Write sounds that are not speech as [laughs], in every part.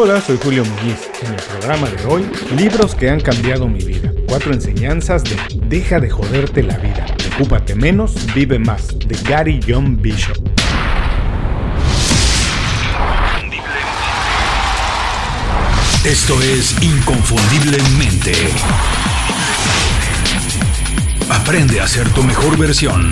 Hola, soy Julio Muñiz. En el programa de hoy, libros que han cambiado mi vida. Cuatro enseñanzas de Deja de joderte la vida. Ocúpate menos, vive más. De Gary John Bishop. Esto es Inconfundiblemente. Aprende a ser tu mejor versión.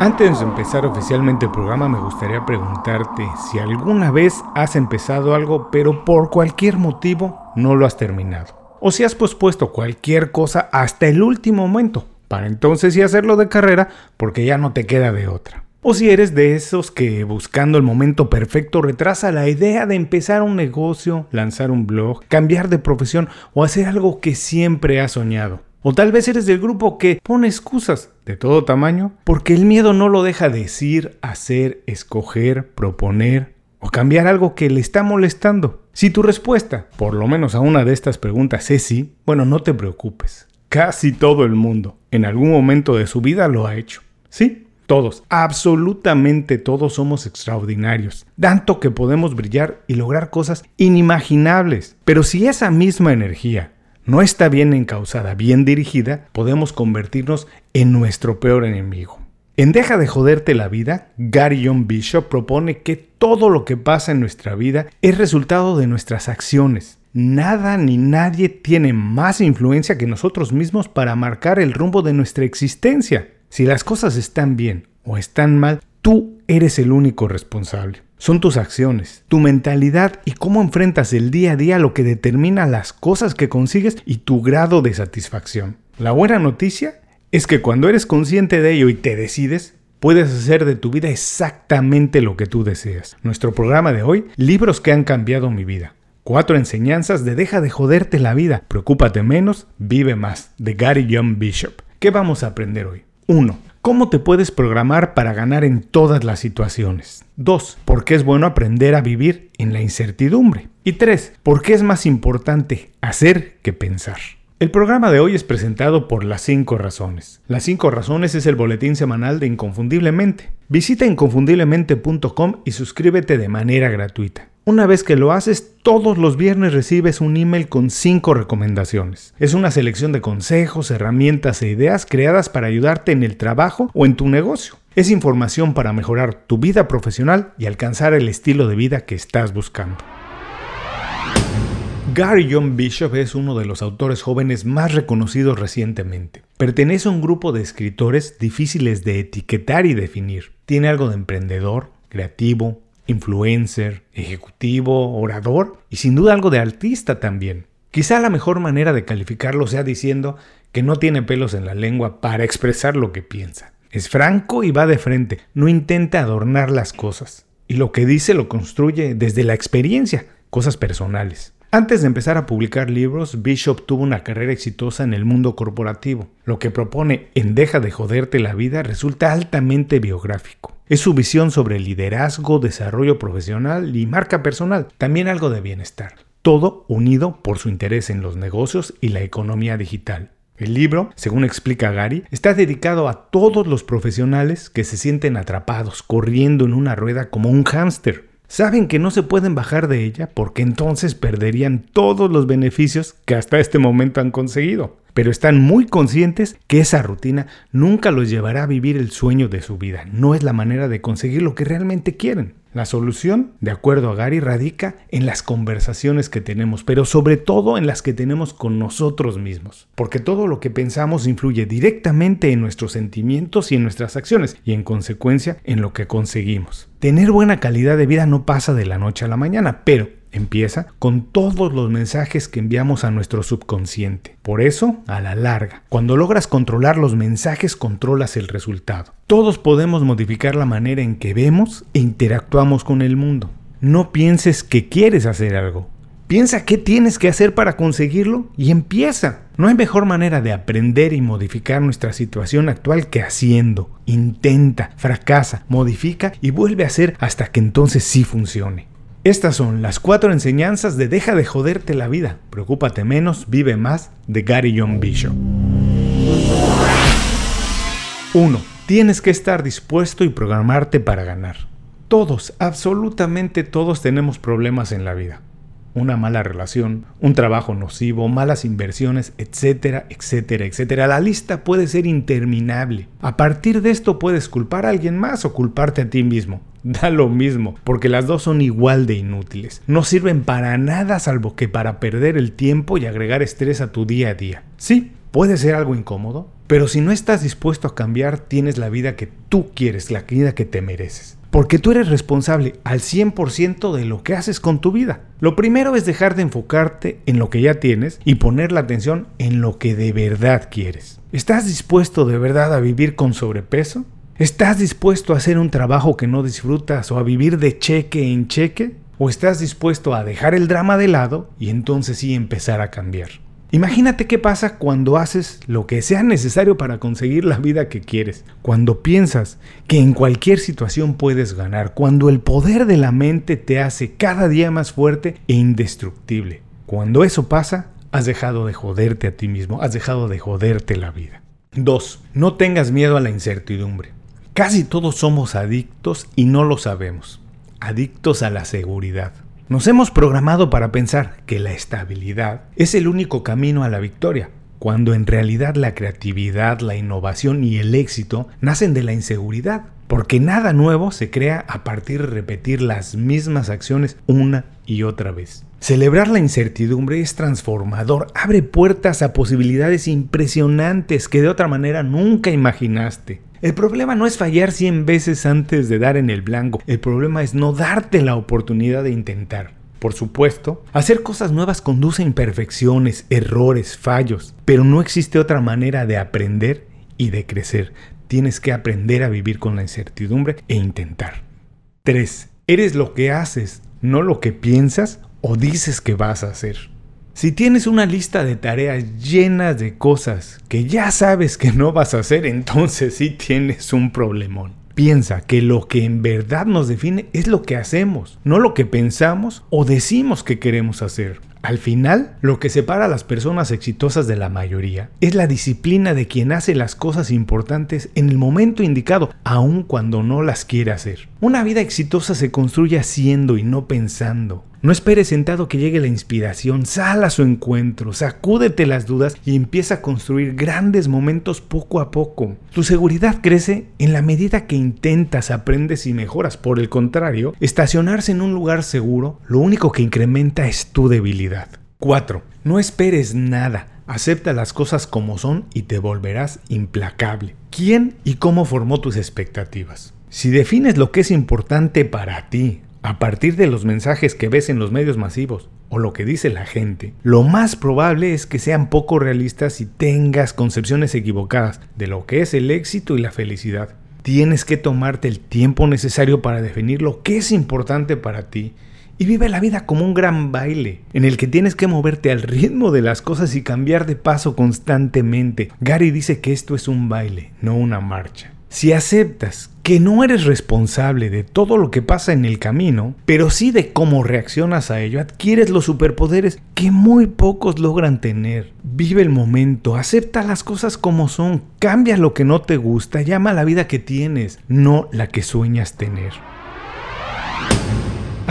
Antes de empezar oficialmente el programa me gustaría preguntarte si alguna vez has empezado algo pero por cualquier motivo no lo has terminado. O si has pospuesto cualquier cosa hasta el último momento, para entonces sí hacerlo de carrera porque ya no te queda de otra. O si eres de esos que buscando el momento perfecto retrasa la idea de empezar un negocio, lanzar un blog, cambiar de profesión o hacer algo que siempre has soñado. O tal vez eres del grupo que pone excusas de todo tamaño porque el miedo no lo deja decir, hacer, escoger, proponer o cambiar algo que le está molestando. Si tu respuesta, por lo menos a una de estas preguntas, es sí, bueno, no te preocupes. Casi todo el mundo en algún momento de su vida lo ha hecho. Sí, todos, absolutamente todos somos extraordinarios, tanto que podemos brillar y lograr cosas inimaginables. Pero si esa misma energía no está bien encausada, bien dirigida, podemos convertirnos en nuestro peor enemigo. En Deja de joderte la vida, Gary John Bishop propone que todo lo que pasa en nuestra vida es resultado de nuestras acciones. Nada ni nadie tiene más influencia que nosotros mismos para marcar el rumbo de nuestra existencia. Si las cosas están bien o están mal, tú eres el único responsable. Son tus acciones, tu mentalidad y cómo enfrentas el día a día lo que determina las cosas que consigues y tu grado de satisfacción. La buena noticia es que cuando eres consciente de ello y te decides, puedes hacer de tu vida exactamente lo que tú deseas. Nuestro programa de hoy, libros que han cambiado mi vida. Cuatro enseñanzas de deja de joderte la vida, preocúpate menos, vive más, de Gary John Bishop. ¿Qué vamos a aprender hoy? 1. ¿Cómo te puedes programar para ganar en todas las situaciones? 2. ¿Por qué es bueno aprender a vivir en la incertidumbre? Y 3. ¿Por qué es más importante hacer que pensar? El programa de hoy es presentado por Las 5 Razones. Las 5 Razones es el boletín semanal de Inconfundiblemente. Visita inconfundiblemente.com y suscríbete de manera gratuita. Una vez que lo haces, todos los viernes recibes un email con 5 recomendaciones. Es una selección de consejos, herramientas e ideas creadas para ayudarte en el trabajo o en tu negocio. Es información para mejorar tu vida profesional y alcanzar el estilo de vida que estás buscando. Gary John Bishop es uno de los autores jóvenes más reconocidos recientemente. Pertenece a un grupo de escritores difíciles de etiquetar y definir. Tiene algo de emprendedor, creativo, influencer, ejecutivo, orador y sin duda algo de artista también. Quizá la mejor manera de calificarlo sea diciendo que no tiene pelos en la lengua para expresar lo que piensa. Es franco y va de frente, no intenta adornar las cosas. Y lo que dice lo construye desde la experiencia, cosas personales. Antes de empezar a publicar libros, Bishop tuvo una carrera exitosa en el mundo corporativo. Lo que propone en Deja de joderte la vida resulta altamente biográfico. Es su visión sobre liderazgo, desarrollo profesional y marca personal, también algo de bienestar. Todo unido por su interés en los negocios y la economía digital. El libro, según explica Gary, está dedicado a todos los profesionales que se sienten atrapados, corriendo en una rueda como un hámster Saben que no se pueden bajar de ella porque entonces perderían todos los beneficios que hasta este momento han conseguido. Pero están muy conscientes que esa rutina nunca los llevará a vivir el sueño de su vida. No es la manera de conseguir lo que realmente quieren. La solución, de acuerdo a Gary, radica en las conversaciones que tenemos, pero sobre todo en las que tenemos con nosotros mismos. Porque todo lo que pensamos influye directamente en nuestros sentimientos y en nuestras acciones, y en consecuencia en lo que conseguimos. Tener buena calidad de vida no pasa de la noche a la mañana, pero Empieza con todos los mensajes que enviamos a nuestro subconsciente. Por eso, a la larga, cuando logras controlar los mensajes, controlas el resultado. Todos podemos modificar la manera en que vemos e interactuamos con el mundo. No pienses que quieres hacer algo. Piensa qué tienes que hacer para conseguirlo y empieza. No hay mejor manera de aprender y modificar nuestra situación actual que haciendo. Intenta, fracasa, modifica y vuelve a hacer hasta que entonces sí funcione. Estas son las cuatro enseñanzas de Deja de joderte la vida, preocúpate menos, vive más, de Gary John Bishop. 1. Tienes que estar dispuesto y programarte para ganar. Todos, absolutamente todos tenemos problemas en la vida. Una mala relación, un trabajo nocivo, malas inversiones, etcétera, etcétera, etcétera. La lista puede ser interminable. A partir de esto puedes culpar a alguien más o culparte a ti mismo. [laughs] Da lo mismo, porque las dos son igual de inútiles. No sirven para nada salvo que para perder el tiempo y agregar estrés a tu día a día. Sí, puede ser algo incómodo, pero si no estás dispuesto a cambiar, tienes la vida que tú quieres, la vida que te mereces. Porque tú eres responsable al 100% de lo que haces con tu vida. Lo primero es dejar de enfocarte en lo que ya tienes y poner la atención en lo que de verdad quieres. ¿Estás dispuesto de verdad a vivir con sobrepeso? ¿Estás dispuesto a hacer un trabajo que no disfrutas o a vivir de cheque en cheque? ¿O estás dispuesto a dejar el drama de lado y entonces sí empezar a cambiar? Imagínate qué pasa cuando haces lo que sea necesario para conseguir la vida que quieres, cuando piensas que en cualquier situación puedes ganar, cuando el poder de la mente te hace cada día más fuerte e indestructible. Cuando eso pasa, has dejado de joderte a ti mismo, has dejado de joderte la vida. 2. No tengas miedo a la incertidumbre. Casi todos somos adictos y no lo sabemos. Adictos a la seguridad. Nos hemos programado para pensar que la estabilidad es el único camino a la victoria, cuando en realidad la creatividad, la innovación y el éxito nacen de la inseguridad, porque nada nuevo se crea a partir de repetir las mismas acciones una y otra vez. Celebrar la incertidumbre es transformador, abre puertas a posibilidades impresionantes que de otra manera nunca imaginaste. El problema no es fallar 100 veces antes de dar en el blanco, el problema es no darte la oportunidad de intentar. Por supuesto, hacer cosas nuevas conduce a imperfecciones, errores, fallos, pero no existe otra manera de aprender y de crecer. Tienes que aprender a vivir con la incertidumbre e intentar. 3. Eres lo que haces, no lo que piensas o dices que vas a hacer. Si tienes una lista de tareas llenas de cosas que ya sabes que no vas a hacer, entonces sí tienes un problemón. Piensa que lo que en verdad nos define es lo que hacemos, no lo que pensamos o decimos que queremos hacer. Al final, lo que separa a las personas exitosas de la mayoría es la disciplina de quien hace las cosas importantes en el momento indicado, aun cuando no las quiere hacer. Una vida exitosa se construye haciendo y no pensando. No esperes sentado que llegue la inspiración, sal a su encuentro, sacúdete las dudas y empieza a construir grandes momentos poco a poco. Tu seguridad crece en la medida que intentas, aprendes y mejoras. Por el contrario, estacionarse en un lugar seguro lo único que incrementa es tu debilidad. 4. No esperes nada. Acepta las cosas como son y te volverás implacable. ¿Quién y cómo formó tus expectativas? Si defines lo que es importante para ti, a partir de los mensajes que ves en los medios masivos o lo que dice la gente, lo más probable es que sean poco realistas y tengas concepciones equivocadas de lo que es el éxito y la felicidad. Tienes que tomarte el tiempo necesario para definir lo que es importante para ti y vive la vida como un gran baile, en el que tienes que moverte al ritmo de las cosas y cambiar de paso constantemente. Gary dice que esto es un baile, no una marcha. Si aceptas que no eres responsable de todo lo que pasa en el camino, pero sí de cómo reaccionas a ello, adquieres los superpoderes que muy pocos logran tener. Vive el momento, acepta las cosas como son, cambia lo que no te gusta, llama a la vida que tienes, no la que sueñas tener.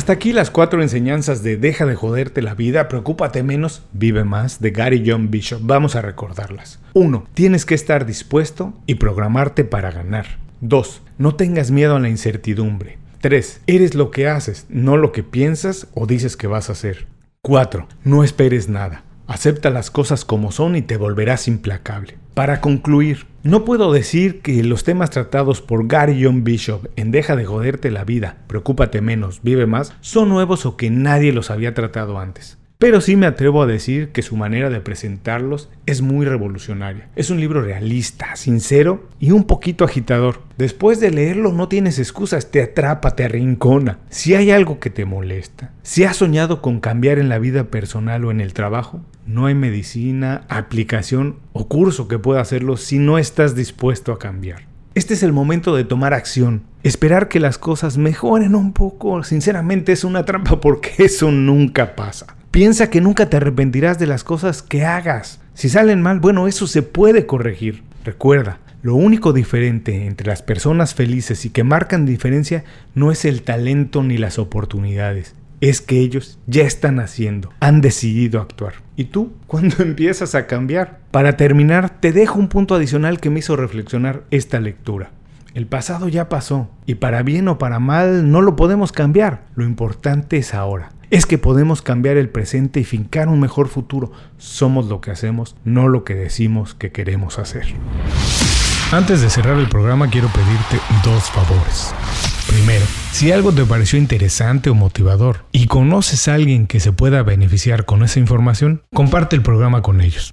Hasta aquí las cuatro enseñanzas de Deja de joderte la vida, preocúpate menos, vive más de Gary John Bishop. Vamos a recordarlas. 1. Tienes que estar dispuesto y programarte para ganar. 2. No tengas miedo a la incertidumbre. 3. Eres lo que haces, no lo que piensas o dices que vas a hacer. 4. No esperes nada. Acepta las cosas como son y te volverás implacable. Para concluir, no puedo decir que los temas tratados por Gary John Bishop en Deja de joderte la vida, preocúpate menos, vive más, son nuevos o que nadie los había tratado antes. Pero sí me atrevo a decir que su manera de presentarlos es muy revolucionaria. Es un libro realista, sincero y un poquito agitador. Después de leerlo no tienes excusas, te atrapa, te arrincona. Si hay algo que te molesta, si has soñado con cambiar en la vida personal o en el trabajo, no hay medicina, aplicación o curso que pueda hacerlo si no estás dispuesto a cambiar. Este es el momento de tomar acción. Esperar que las cosas mejoren un poco, sinceramente es una trampa porque eso nunca pasa. Piensa que nunca te arrepentirás de las cosas que hagas. Si salen mal, bueno, eso se puede corregir. Recuerda, Lo único diferente entre las personas felices y que marcan diferencia no es el talento ni las oportunidades, es que ellos ya están haciendo, han decidido actuar. ¿Y tú? ¿Cuándo [laughs] empiezas a cambiar? Para terminar, te dejo un punto adicional que me hizo reflexionar esta lectura. El pasado ya pasó, y para bien o para mal no lo podemos cambiar, lo importante es ahora es que podemos cambiar el presente y fincar un mejor futuro. Somos lo que hacemos, no lo que decimos que queremos hacer. Antes de cerrar el programa quiero pedirte dos favores. Primero, si algo te pareció interesante o motivador y conoces a alguien que se pueda beneficiar con esa información, comparte el programa con ellos.